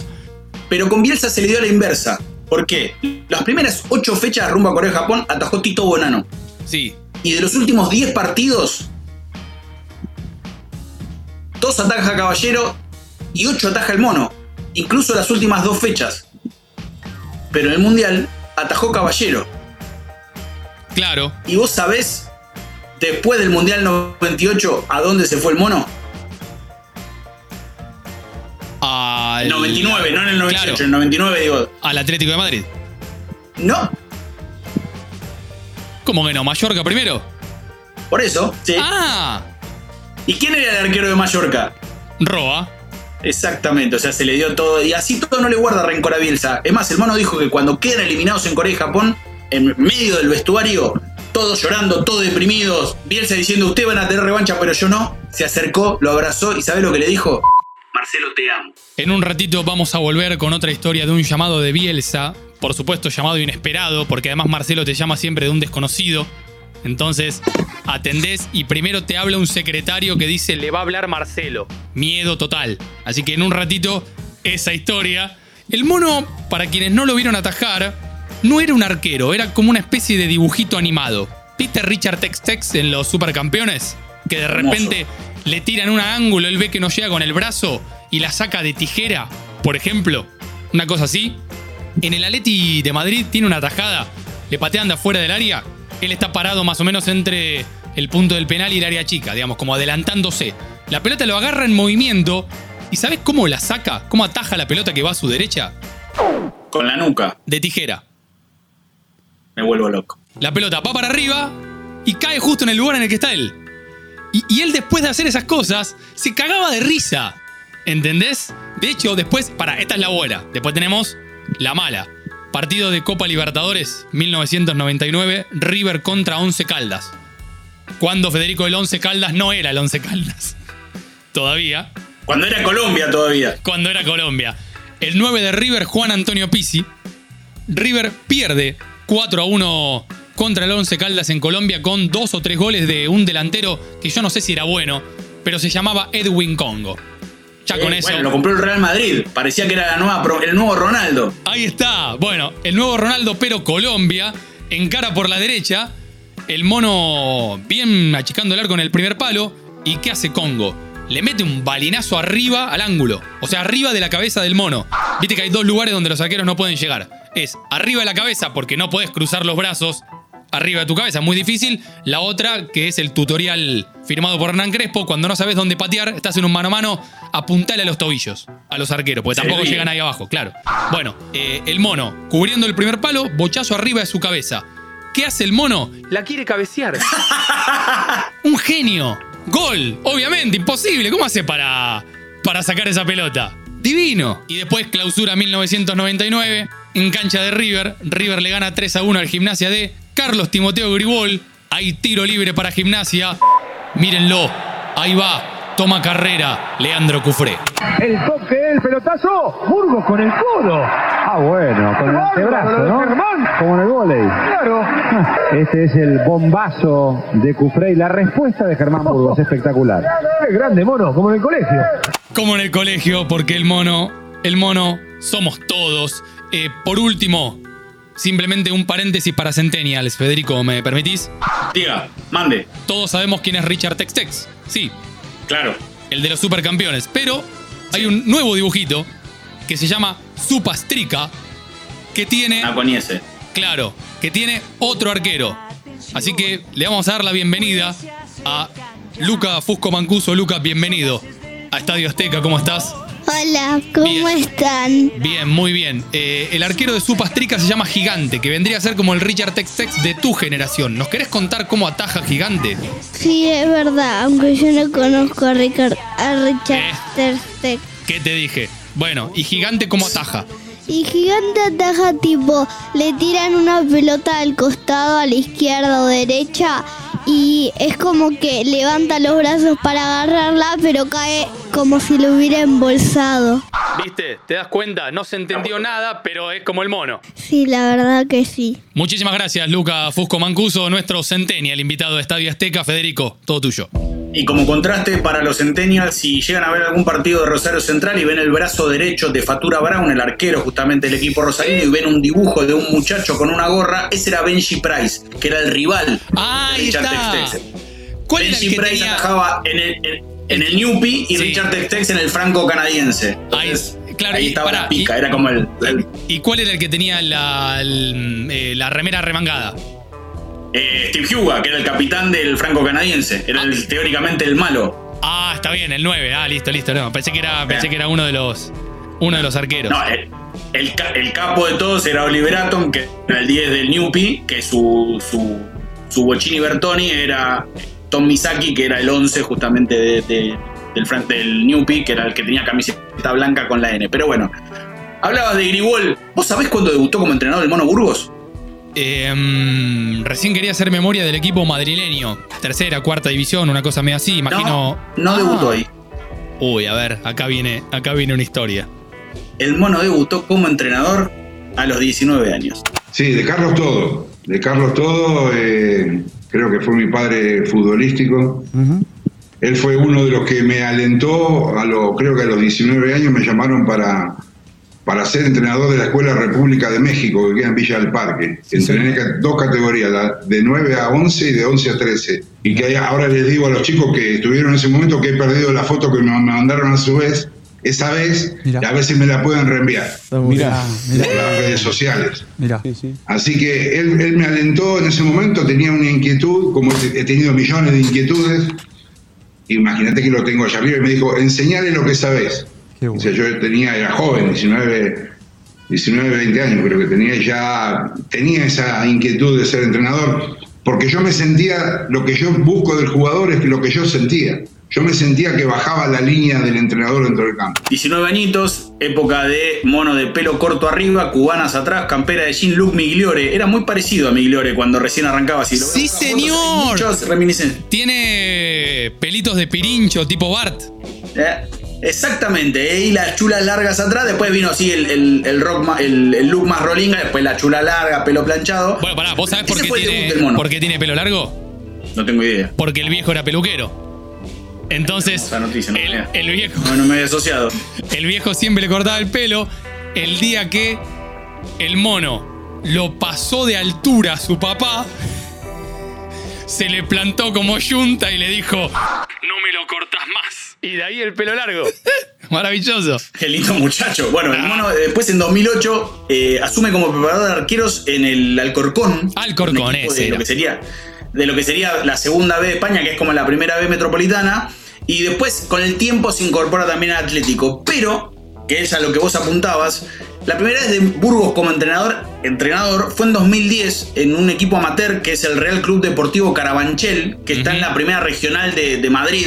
Pero con Bielsa se le dio a la inversa. ¿Por qué? Las primeras ocho fechas rumbo a Corea-Japón atajó Tito Bonano. Sí. Y de los últimos 10 partidos, dos ataja Caballero y ocho ataja el Mono. Incluso las últimas dos fechas. Pero en el Mundial atajó Caballero. Claro. ¿Y vos sabés, después del Mundial 98, a dónde se fue el Mono? A al. 99, no en el 98, Claro, en el 99 digo. al Atlético de Madrid. No, ¿Cómo que no? ¿Mallorca primero? por eso, sí. ¡Ah! ¿Y quién era el arquero de Mallorca? Roa. Exactamente, o sea, se le dio todo. Y así todo no le guarda rencor a Bielsa. Es más, el mono dijo que cuando quedan eliminados en Corea y Japón, en medio del vestuario, todos llorando, todos deprimidos, Bielsa diciendo, ustedes van a tener revancha, pero yo no, se acercó, lo abrazó y ¿sabe lo que le dijo? Marcelo, te amo. En un ratito vamos a volver con otra historia de un llamado de Bielsa. Por supuesto, llamado inesperado, porque además Marcelo te llama siempre de un desconocido. Entonces, atendés y primero te habla un secretario que dice le va a hablar Marcelo. Miedo total. Así que en un ratito, esa historia. El mono, para quienes no lo vieron atajar, no era un arquero, era como una especie de dibujito animado. ¿Viste Richard Tex Tex en los supercampeones? Que de repente le tiran un ángulo, él ve que no llega con el brazo y la saca de tijera, por ejemplo. Una cosa así. En el Atleti de Madrid tiene una tajada, le patean de afuera del área, él está parado más o menos entre el punto del penal y el área chica, digamos, como adelantándose. La pelota lo agarra en movimiento y ¿sabes cómo la saca? ¿Cómo ataja la pelota que va a su derecha? Con la nuca. De tijera. Me vuelvo loco. La pelota va para arriba y cae justo en el lugar en el que está él. Y, y él después de hacer esas cosas, se cagaba de risa. ¿Entendés? De hecho, después, para, esta es la buena. Después tenemos la mala. Partido de Copa Libertadores 1999, River contra Once Caldas. Cuando Federico el Once Caldas no era el Once Caldas. Todavía. Cuando era Colombia todavía. Cuando era Colombia. El 9 de River, Juan Antonio Pizzi. River pierde 4 a 1 contra el Once Caldas en Colombia con dos o tres goles de un delantero que yo no sé si era bueno, pero se llamaba Edwin Congo. Ya con Eh, eso. Bueno, lo compró el Real Madrid. Parecía que era la nueva pro- el nuevo Ronaldo. Ahí está. Bueno, el nuevo Ronaldo, pero Colombia, encara por la derecha. El mono bien achicando el arco en el primer palo. ¿Y qué hace Congo? Le mete un balinazo arriba al ángulo. O sea, arriba de la cabeza del mono. Viste que hay dos lugares donde los arqueros no pueden llegar. Es arriba de la cabeza porque no puedes cruzar los brazos. Arriba de tu cabeza, muy difícil. La otra, que es el tutorial firmado por Hernán Crespo, cuando no sabes dónde patear, estás en un mano a mano, apuntale a los tobillos, a los arqueros, porque tampoco llegan ahí abajo, claro. Bueno, eh, el mono, cubriendo el primer palo, bochazo arriba de su cabeza. ¿Qué hace el mono? La quiere cabecear. Un genio. Gol. Obviamente, imposible. ¿Cómo hace para, para sacar esa pelota? Divino. Y después clausura 1999 en cancha de River. River le gana 3 a 1 al gimnasia de Carlos Timoteo Gribol. Hay tiro libre para gimnasia. Mírenlo. Ahí va. Toma carrera. Leandro Cufré. El toque, el pelotazo. Burgos con el codo. Ah, bueno, con el antebrazo, ¿no? Como en el volei. Claro. Este es el bombazo de Cufrey. La respuesta de Germán Burgos, espectacular. Grande mono, como en el colegio. Como en el colegio, porque el mono, el mono, somos todos. Eh, por último, simplemente un paréntesis para Centennials, Federico, ¿me permitís? Diga, mande. Todos sabemos quién es Richard Tex Tex. Sí, Claro. el de los supercampeones. Pero hay un nuevo dibujito que se llama Supastrica, que tiene. Ah, con ese. Claro, que tiene otro arquero. Así que le vamos a dar la bienvenida a Luca Fusco Mancuso. Luca, bienvenido a Estadio Azteca. ¿Cómo estás? Hola, ¿cómo están? Bien, muy bien. Eh, el arquero de Supastrica se llama Gigante, que vendría a ser como el Richard Tex Tex de tu generación. ¿Nos querés contar cómo ataja Gigante? Sí, es verdad, aunque yo no conozco a, Richard Ter Stegen. ¿Qué te dije? Bueno, ¿y Gigante cómo ataja? Y Gigante ataja tipo, le tiran una pelota al costado, a la izquierda o derecha, y es como que levanta los brazos para agarrarla, pero cae como si lo hubiera embolsado. ¿Viste? ¿Te das cuenta? No se entendió nada, pero es como el mono. Sí, la verdad que sí. Muchísimas gracias, Luca Fusco Mancuso, nuestro Centennial invitado de Estadio Azteca. Federico, todo tuyo. Y como contraste para los Centennials, si llegan a ver algún partido de Rosario Central y ven el brazo derecho de Fatura Brown, el arquero justamente del equipo rosarino, y ven un dibujo de un muchacho con una gorra, ese era Benji Price, que era el rival de Ahí está. Tex Tex. ¿Cuál era el que Price tenía- atajaba en el, en, en el Newpie y Sí. Richard Tex Tex en el franco canadiense. Ahí, claro, Ahí estaba pará, la pica, y- era como el, el- ¿Y cuál era el que tenía la, el- eh, la remera remangada? eh, Steve Huga, que era el capitán del franco canadiense. Era el- teóricamente el malo. Ah, está bien, el 9. Ah, listo, listo. No, pensé que era, pensé que era uno de los Uno de los arqueros. No, el, el el capo de todos era Oliver Atom, que era el 10 del Newpi, que su, su, su Bochini Bertoni era Tom Misaki, que era el 11 justamente de- de- del, Fran- del que era el que tenía camiseta blanca con la N. Pero bueno, hablabas de Grigol. ¿Vos sabés cuándo debutó como entrenador el Mono Burgos? Eh, mm, recién quería hacer memoria del equipo madrileño. Tercera, cuarta división, una cosa medio así, imagino. No, no debutó ahí. Uy, a ver, acá viene, acá viene una historia. El Mono debutó como entrenador a los 19 años. Sí, de Carlos Todo. De Carlos Todo, eh, creo que fue mi padre futbolístico. Él fue uno de los que me alentó, a lo, creo que a los 19 años me llamaron para, para ser entrenador de la Escuela República de México, que queda en Villa del Parque. Entrené dos categorías, la de 9 a 11 y de 11 a 13. Y que ahora les digo a los chicos que estuvieron en ese momento que he perdido la foto que me me mandaron a su vez, esa vez, a ver si me la pueden reenviar. Mirá, Por las redes sociales. Mirá. Así que él, él me alentó en ese momento, tenía una inquietud, como he he tenido millones de inquietudes. Imagínate que lo tengo allá arriba y me dijo, enseñale lo que sabes. O sea, yo tenía, era joven, 19, 19, 20 años, creo que tenía ya, tenía esa inquietud de ser entrenador, porque yo me sentía, lo que yo busco del jugador es lo que yo sentía. Yo me sentía que bajaba la línea del entrenador dentro del campo. 19 añitos, época de mono de pelo corto arriba, cubanas atrás, campera de jean look Migliore. Era muy parecido a Migliore cuando recién arrancaba así. ¡Sí, señor! Muchos reminiscen. Tiene pelitos de pirincho, tipo Bart. Eh, Exactamente, eh, y las chulas largas atrás, después vino así el, el- el rock ma- el, el look más rolinga, después la chula larga, pelo planchado. Bueno, pará, ¿vos sabés por qué, tiene, por qué tiene pelo largo? No tengo idea. Porque el viejo era peluquero. Entonces, Esa noticia no el, viejo, No, no me había asociado. el viejo siempre le cortaba el pelo. El día que el mono lo pasó de altura a su papá, se le plantó como yunta y le dijo: No me lo cortas más. Y de ahí el pelo largo. Maravilloso. Qué lindo muchacho. Bueno, el mono después en 2008 eh, asume como preparador de arqueros en el Alcorcón. Alcorcón, ese de lo que sería de lo que sería la segunda B de España, que es como la primera B metropolitana. Y después, con el tiempo, se incorpora también al Atlético. Pero, que es a lo que vos apuntabas, la primera vez de Burgos como entrenador, entrenador fue en 2010 en un equipo amateur que es el Real Club Deportivo Carabanchel, que está en la primera regional de, de Madrid,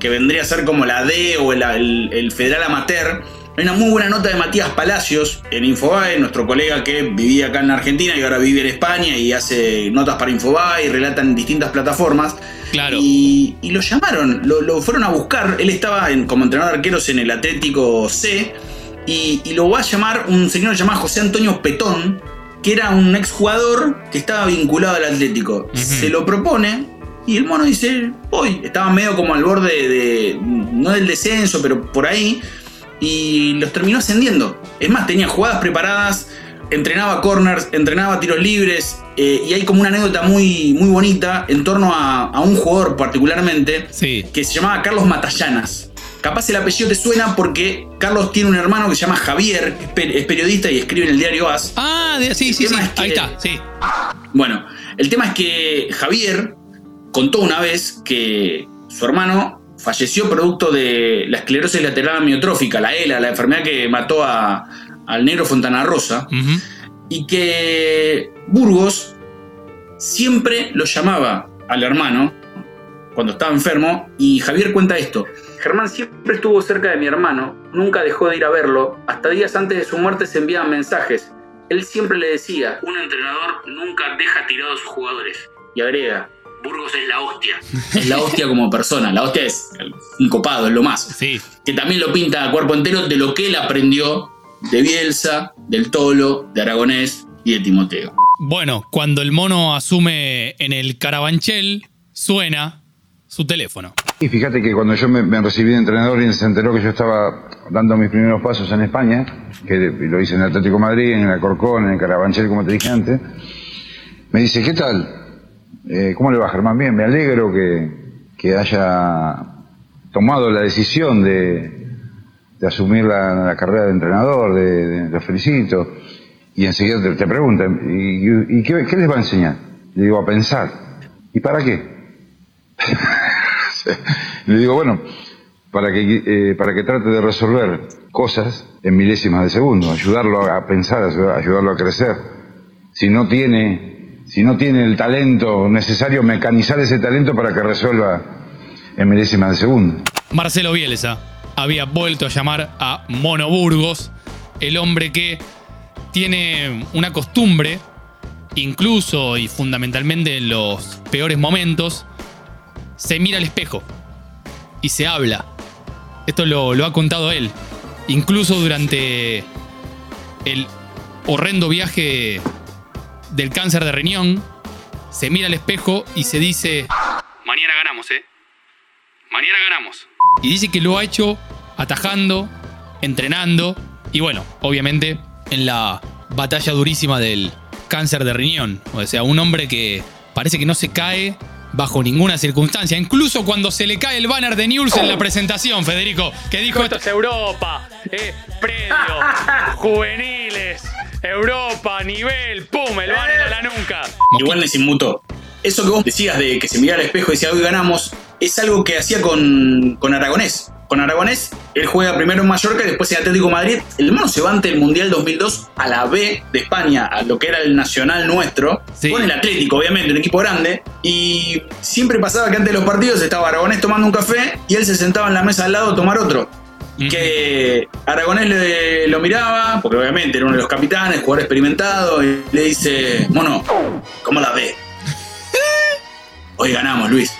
que vendría a ser como la D o el, el- el Federal Amateur. Hay una muy buena nota de Matías Palacios en Infobae, nuestro colega que vivía acá en Argentina y ahora vive en España y hace notas para Infobae y relata en distintas plataformas. Claro. Y, y lo llamaron, lo, lo fueron a buscar. Él estaba en- como entrenador de arqueros en el Atlético C y, y lo va a llamar un señor llamado José Antonio Petón, que era un exjugador que estaba vinculado al Atlético. Se lo propone y el mono dice, voy. Estaba medio como al borde de, no del descenso, pero por ahí. Y los terminó ascendiendo. Es más, tenía jugadas preparadas, entrenaba corners, entrenaba tiros libres. eh, y hay como una anécdota muy, muy bonita en torno a, a un jugador particularmente que se llamaba Carlos Matallanas. Capaz el apellido te suena porque Carlos tiene un hermano que se llama Javier, que es pe- es periodista y escribe en el diario AS. Ah, sí, sí, sí. es que- Ahí está, sí. Bueno, el tema es que Javier contó una vez que su hermano falleció producto de la esclerosis lateral amiotrófica, la ELA, la enfermedad que mató a- al negro Fontana Rosa, y que Burgos siempre lo llamaba al hermano cuando estaba enfermo, y Javier cuenta esto. Germán siempre estuvo cerca de mi hermano, nunca dejó de ir a verlo, hasta días antes de su muerte se enviaban mensajes. Él siempre le decía, un entrenador nunca deja tirados a sus jugadores. Y agrega, Burgos es la hostia. Es la hostia como persona, la hostia es un copado, es lo más. Que también lo pinta a cuerpo entero de lo que él aprendió de Bielsa, del Tolo, de Aragonés y de Timoteo. Bueno, cuando el mono asume en el Carabanchel, suena su teléfono. Y fíjate que cuando yo me, me recibí de entrenador y se enteró que yo estaba dando mis primeros pasos en España, que lo hice en el Atlético de Madrid, en el Alcorcón, en el Carabanchel, como te dije antes, me dice, ¿qué tal? Eh, ¿Cómo le va, Germán? Bien, me alegro que, haya tomado la decisión de, de asumir la, carrera de entrenador, de, lo felicito. Y enseguida te, te preguntan, ¿y, y qué, les va a enseñar? Le digo, a pensar. ¿Y para qué? Le digo, bueno, para que, eh, para que trate de resolver cosas en milésimas de segundo, ayudarlo a pensar, ayudar- ayudarlo a crecer. Si no tiene, si no tiene el talento necesario, mecanizar ese talento para que resuelva en milésimas de segundo. Marcelo Bielsa había vuelto a llamar a Mono Burgos, el hombre que tiene una costumbre, incluso y fundamentalmente en los peores momentos, se mira al espejo y se habla. Esto lo, lo ha contado él. Incluso durante el horrendo viaje del cáncer de riñón, se mira al espejo y se dice, mañana ganamos, ¿eh? Mañana ganamos. Y dice que lo ha hecho atajando, entrenando y bueno, obviamente en la batalla durísima del cáncer de riñón. O sea, un hombre que parece que no se cae bajo ninguna circunstancia. Incluso cuando se le cae el banner de News en la presentación, Federico, que dijo esto es Europa, eh, predio, juveniles, Europa, nivel, pum, el banner a la nuca. Igual les inmutó. Eso que vos decías de que se mirara al espejo y decía hoy ganamos, es algo que hacía con, con Aragonés. Con Aragonés, él juega primero en Mallorca y después en Atlético de Madrid. El mono se va ante el Mundial 2002 a la B de España, a lo que era el nacional nuestro. Con el Atlético, obviamente, un equipo grande. Y siempre pasaba que antes de los partidos estaba Aragonés tomando un café y él se sentaba en la mesa al lado a tomar otro. Que Aragonés le- lo miraba, porque obviamente era uno de los capitanes, jugador experimentado, y le dice, mono, ¿cómo la ve? Hoy ganamos, Luis.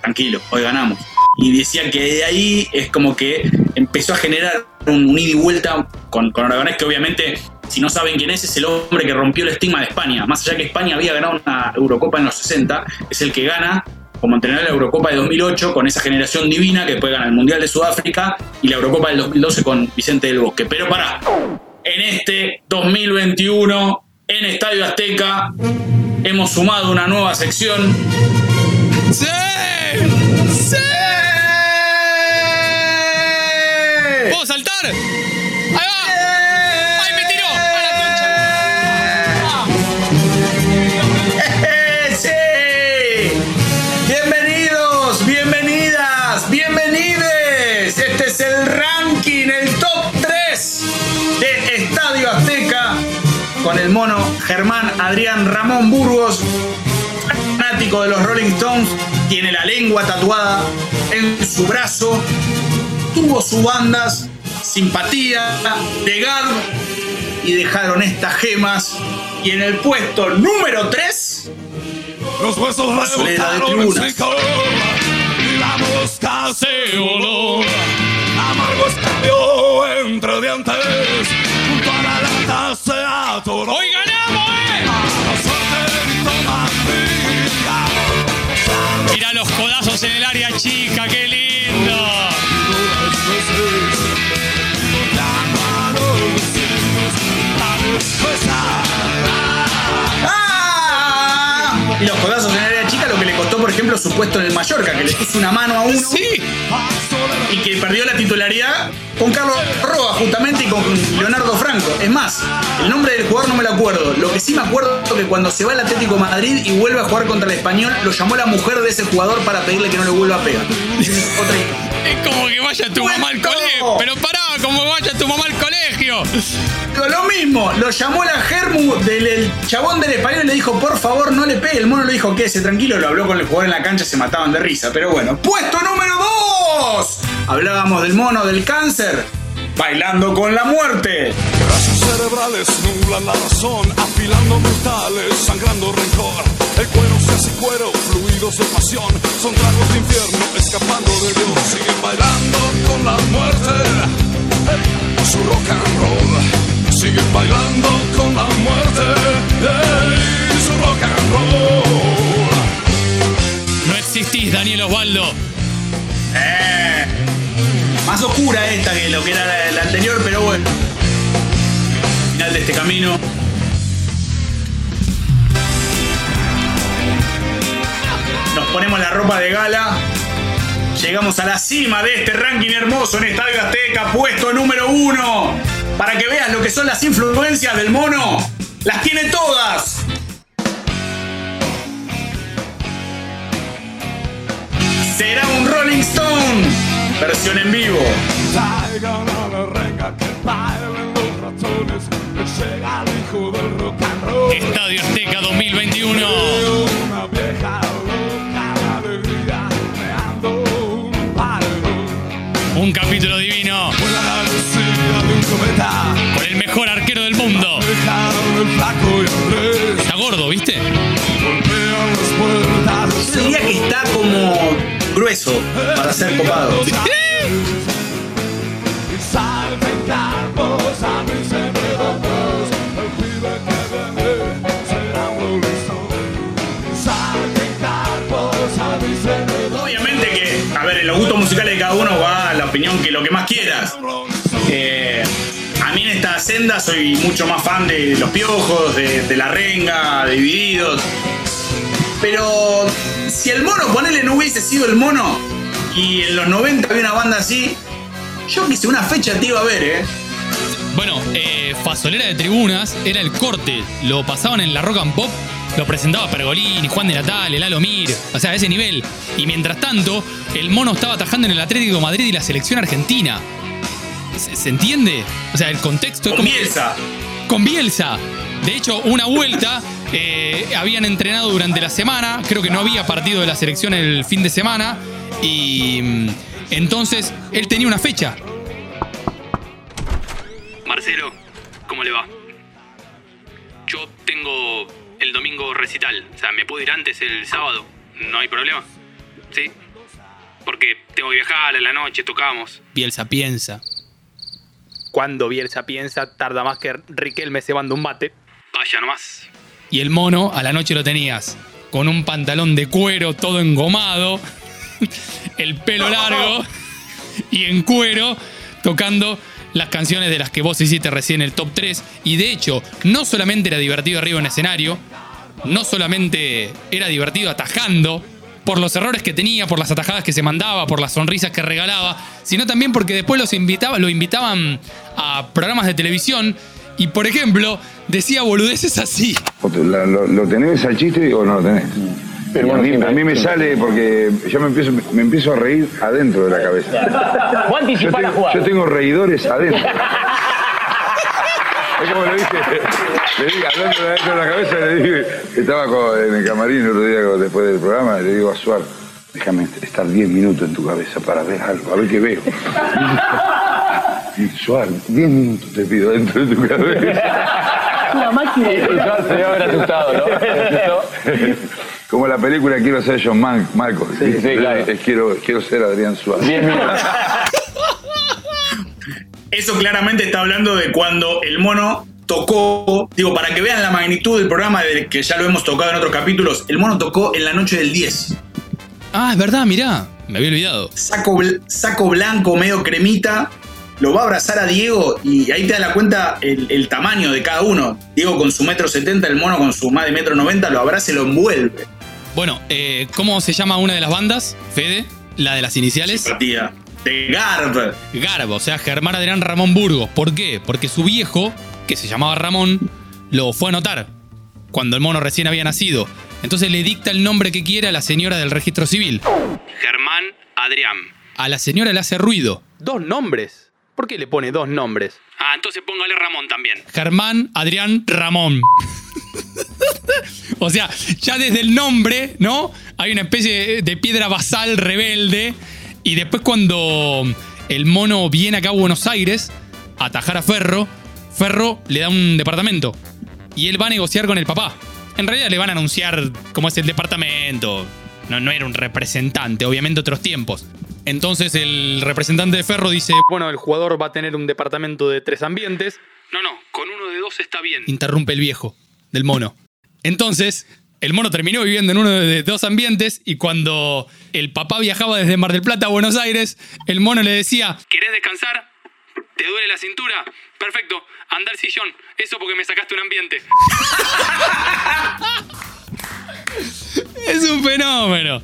Tranquilo, hoy ganamos. Y decía que de ahí es como que empezó a generar un, un ida y vuelta con, con Aragonés, que obviamente, si no saben quién es, es el hombre que rompió el estigma de España. Más allá que España había ganado una Eurocopa en los 60, es el que gana como entrenador de la Eurocopa de 2008 con esa generación divina que gana el Mundial de Sudáfrica y la Eurocopa del 2012 con Vicente del Bosque. Pero pará, en este 2021, en Estadio Azteca, hemos sumado una nueva sección. ¡Sí! ¡Sí! ¿Puedo saltar? ¡Ahí va! ¡Ay, me con el mono Germán Adrián Ramón Burgos, fanático de los Rolling Stones, tiene la lengua tatuada en su brazo, tuvo sus bandas, simpatía, de Gard y dejaron estas gemas. Y en el puesto número 3 Los huesos rebotaron en seco y la mosca se voló. Amargo escambio entre dientes, lata se atoró. ¡Hoy ganamos, eh! Mira los codazos en el área chica, qué lindo. ¡Ah! Y los costó, por ejemplo, su puesto en el Mallorca, que le puso una mano a uno. Y que perdió la titularidad con Carlos Roa, justamente, y con Leonardo Franco. Es más, el nombre del jugador no me lo acuerdo. Lo que sí me acuerdo es que cuando se va al Atlético de Madrid y vuelve a jugar contra el Español, lo llamó la mujer de ese jugador para pedirle que no le vuelva a pegar. Otra. Es como que vaya tu mamá al colegio. Pero pará, como vaya tu mamá al colegio. Pero Lo mismo, lo llamó la Germu del el chabón del español y le dijo, por favor, no le pegue. El mono le dijo, quédese tranquilo, lo habló con el jugador en la cancha, se mataban de risa. Pero bueno, puesto número 2. Hablábamos del mono del cáncer, bailando con la muerte. Brazos cerebrales nublan la razón, afilando metales, sangrando rencor. El cuero se hace cuero, fluidos de pasión, son tragos de infierno, escapando de Dios. Siguen bailando con la muerte, ey, su rock and roll. Siguen bailando con la muerte, ey, su rock and roll. Daniel Osvaldo. Eh, más oscura esta que lo que era la, la anterior, pero bueno. Final de este camino. Nos ponemos la ropa de gala. Llegamos a la cima de este ranking hermoso en Estadio Azteca, puesto número uno. Para que veas lo que son las influencias del mono. Las tiene todas. Será un Rolling Stone. versión en vivo. Traigan a la renga que bailen los ratones, que llega el hijo del rock and roll. Estadio Azteca 2021. Una vieja loca alegría, un capítulo divino. Vuela la de un cometa, Con el mejor arquero del mundo. Está gordo, ¿viste? Golpean las puertas Yo diría que está como grueso para ser copado. a a. Obviamente que, a ver, en los gustos musicales de cada uno va la opinión que lo que más quieras. Eh, a mí en esta senda soy mucho más fan de Los Piojos, de, de La Renga, de Divididos. Pero si el mono, ponele, no hubiese sido el mono y en los 90 había una banda así, yo quise una fecha te iba a ver, ¿eh? Bueno, eh, Fasolera de Tribunas era el corte. Lo pasaban en la Rock and Pop. Lo presentaba Pergolini, Juan de Natal, Lalo Mir. O sea, a ese nivel. Y mientras tanto, el mono estaba atajando en el Atlético de Madrid y la selección argentina. ¿Se, se entiende? O sea, el contexto es Con como- Bielsa. Con Bielsa. De hecho, una vuelta eh, habían entrenado durante la semana. Creo que no había partido de la selección el fin de semana. Y mm, entonces él tenía una fecha. Marcelo, ¿cómo le va? Yo tengo el domingo recital. O sea, ¿me puedo ir antes el sábado? ¿No hay problema? ¿Sí? Porque tengo que viajar a la noche, tocamos. Bielsa piensa. Cuando Bielsa piensa, tarda más que Riquelme cebando un bate. Vaya nomás. Y el mono a la noche lo tenías. Con un pantalón de cuero todo engomado. El pelo largo. Y en cuero. Tocando las canciones de las que vos hiciste recién el top 3. Y de hecho, no solamente era divertido arriba en escenario. No solamente era divertido atajando. Por los errores que tenía, por las atajadas que se mandaba, por las sonrisas que regalaba, sino también porque después los invitaba, lo invitaban a programas de televisión y, por ejemplo, decía boludeces así. ¿Lo, lo- lo tenés al chiste o no lo tenés? a, mí, a mí me sale porque yo me empiezo, me empiezo a reír adentro de la cabeza. Vos anticipás yo, la tengo, jugada. yo tengo reidores adentro. Es como le dije, le dije, hablando de adentro de la cabeza, le dije, estaba con- en el camarín el otro día después del programa, le digo a Suar, déjame estar 10 minutos en tu cabeza para ver algo, a ver qué veo. Suar, 10 minutos te pido dentro de tu cabeza. Una máquina se debe haber asustado, ¿no? Como la película Quiero ser John Man, Marcos. Sí, sí, claro. Quiero, quiero ser Adrián Suárez. Eso claramente está hablando de cuando el mono tocó, digo, para que vean la magnitud del programa, de que ya lo hemos tocado en otros capítulos, el mono tocó en la noche del 10. Ah, es verdad, mirá. Me había olvidado. Saco blanco, medio cremita, lo va a abrazar a Diego y ahí te das la cuenta el, el tamaño de cada uno. Diego con su metro setenta, el mono con su más de metro noventa, lo abraza y lo envuelve. Bueno, eh, ¿cómo se llama una de las bandas? Fede, la de las iniciales. Partida. De Garb. Garb, o sea, Germán Adrián Ramón Burgos. ¿Por qué? Porque su viejo, que se llamaba Ramón, lo fue a anotar cuando el mono recién había nacido. Entonces le dicta el nombre que quiere a la señora del registro civil. Germán Adrián. A la señora le hace ruido. ¿Dos nombres? ¿Por qué le pone dos nombres? Ah, entonces póngale Ramón también. Germán Adrián Ramón. o sea, ya desde el nombre, ¿no? Hay una especie de piedra basal rebelde. Y después cuando el mono viene acá a Buenos Aires a atajar a Ferro, Ferro le da un departamento. Y él va a negociar con el papá. En realidad le van a anunciar cómo es el departamento. No, no era un representante, obviamente otros tiempos. Entonces el representante de Ferro dice, bueno, el jugador va a tener un departamento de tres ambientes. No, no, con uno de dos está bien. Interrumpe el viejo del mono. Entonces, el mono terminó viviendo en uno de dos ambientes y cuando el papá viajaba desde Mar del Plata a Buenos Aires, el mono le decía, ¿querés descansar? ¿Te duele la cintura? Perfecto, anda al sillón. Eso porque me sacaste un ambiente. es un fenómeno.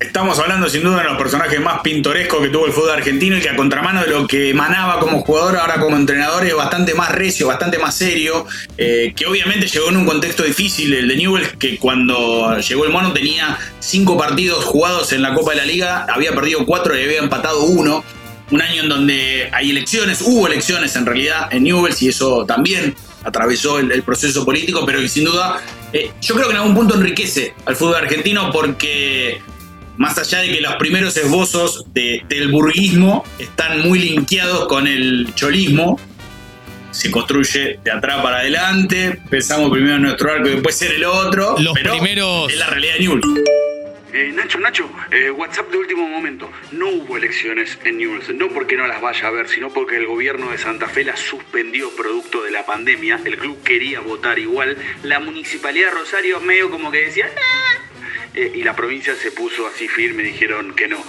Estamos hablando sin duda de los personajes más pintorescos que tuvo el fútbol argentino y que a contramano de lo que emanaba como jugador, ahora como entrenador es bastante más recio, bastante más serio, eh, que obviamente llegó en un contexto difícil, el de Newell's, que cuando llegó el mono tenía cinco partidos jugados en la Copa de la Liga, había perdido cuatro y había empatado uno. Un año en donde hay elecciones, hubo elecciones en realidad en Newell's y eso también atravesó el, proceso político, pero que sin duda eh, yo creo que en algún punto enriquece al fútbol argentino porque más allá de que los primeros esbozos de- del burguismo están muy linkeados con el cholismo, se construye de atrás para adelante, pensamos primero en nuestro arco y después ser el otro, Los pero primeros- es la realidad de Newell's. Eh, Nacho, Nacho, eh, WhatsApp de último momento. No hubo elecciones en Newell's. No porque no las vaya a ver, sino porque el gobierno de Santa Fe las suspendió producto de la pandemia. El club quería votar igual. La municipalidad de Rosario medio como que decía... "Nah". Eh, y la provincia se puso así firme, dijeron que no.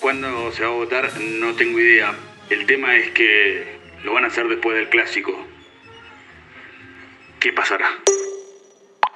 ¿Cuándo se va a votar? No tengo idea. El tema es que lo van a hacer después del clásico. ¿Qué pasará?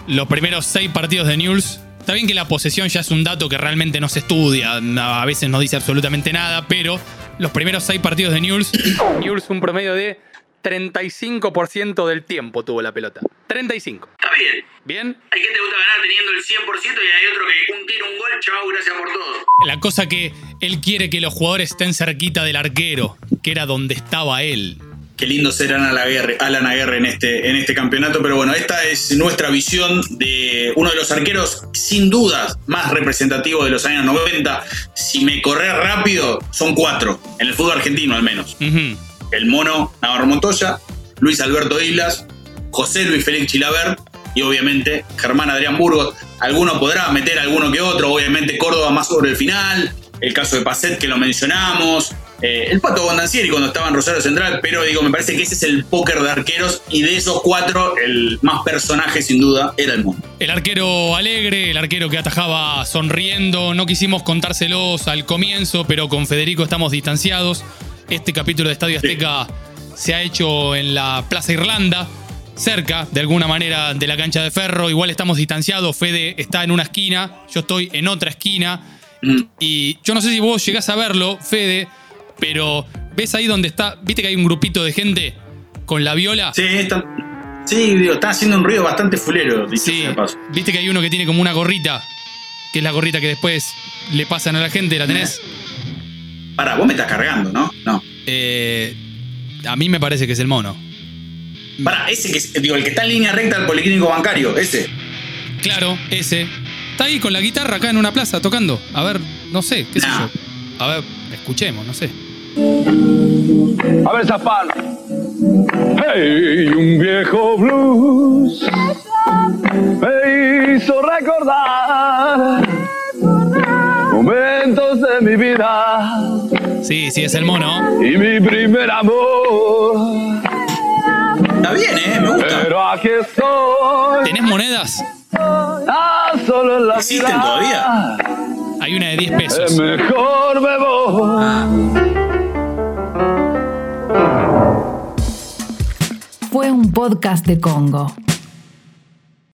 Los primeros seis partidos de Newell's. Está bien que la posesión ya es un dato que realmente no se estudia, a veces no dice absolutamente nada, pero los primeros seis partidos de Newell's, Newell's un promedio de 35% del tiempo tuvo la pelota. 35. Está bien. ¿Bien? Hay gente que gusta ganar teniendo el 100% y hay otro que un tiro, un gol, chao, gracias por todo. La cosa que él quiere que los jugadores estén cerquita del arquero, que era donde estaba él. Qué lindo ser Alan Aguirre, Alan Aguirre en, este, en este campeonato, pero bueno, esta es nuestra visión de uno de los arqueros sin dudas más representativos de los años 90. Si me corres rápido, son cuatro, en el fútbol argentino al menos. El mono Navarro Montoya, Luis Alberto Islas, José Luis Félix Chilabert y obviamente Germán Adrián Burgos. Alguno podrá meter alguno que otro, obviamente Córdoba más sobre el final, el caso de Pacet que lo mencionamos, eh, el Pato Bondancieri cuando estaba en Rosario Central, pero digo, me parece que ese es el póker de arqueros y de esos cuatro, el más personaje sin duda era el mundo. El arquero alegre, el arquero que atajaba sonriendo, no quisimos contárselos al comienzo, pero con Federico estamos distanciados. Este capítulo de Estadio Azteca se ha hecho en la Plaza Irlanda, cerca de alguna manera de la cancha de ferro. Igual estamos distanciados, Fede está en una esquina, yo estoy en otra esquina. Y yo no sé si vos llegás a verlo, Fede, pero ves ahí donde está, viste que hay un grupito de gente con la viola. Sí, está, sí digo, está haciendo un ruido bastante fulero, Sí, paso. viste que hay uno que tiene como una gorrita, que es la gorrita que después le pasan a la gente, ¿la tenés? Pará, vos me estás cargando, ¿no? No. Eh, a mí me parece que es el mono. Pará, ese que digo, el que está en línea recta al policlínico bancario, ese. Claro, ese. Está ahí con la guitarra acá en una plaza tocando. A ver, no sé, qué sé yo. A ver, escuchemos, no sé. A ver, Zapal. Hey, un viejo blues me hizo recordar momentos de mi vida Sí, sí, es el mono. y mi primer amor. Está bien, ¿eh? Me gusta. Pero aquí estoy. ¿Tenés monedas? Ah, solo en la ¿Existen vida. todavía? Hay una de 10 pesos. Mejor me voy. Fue un podcast de Congo.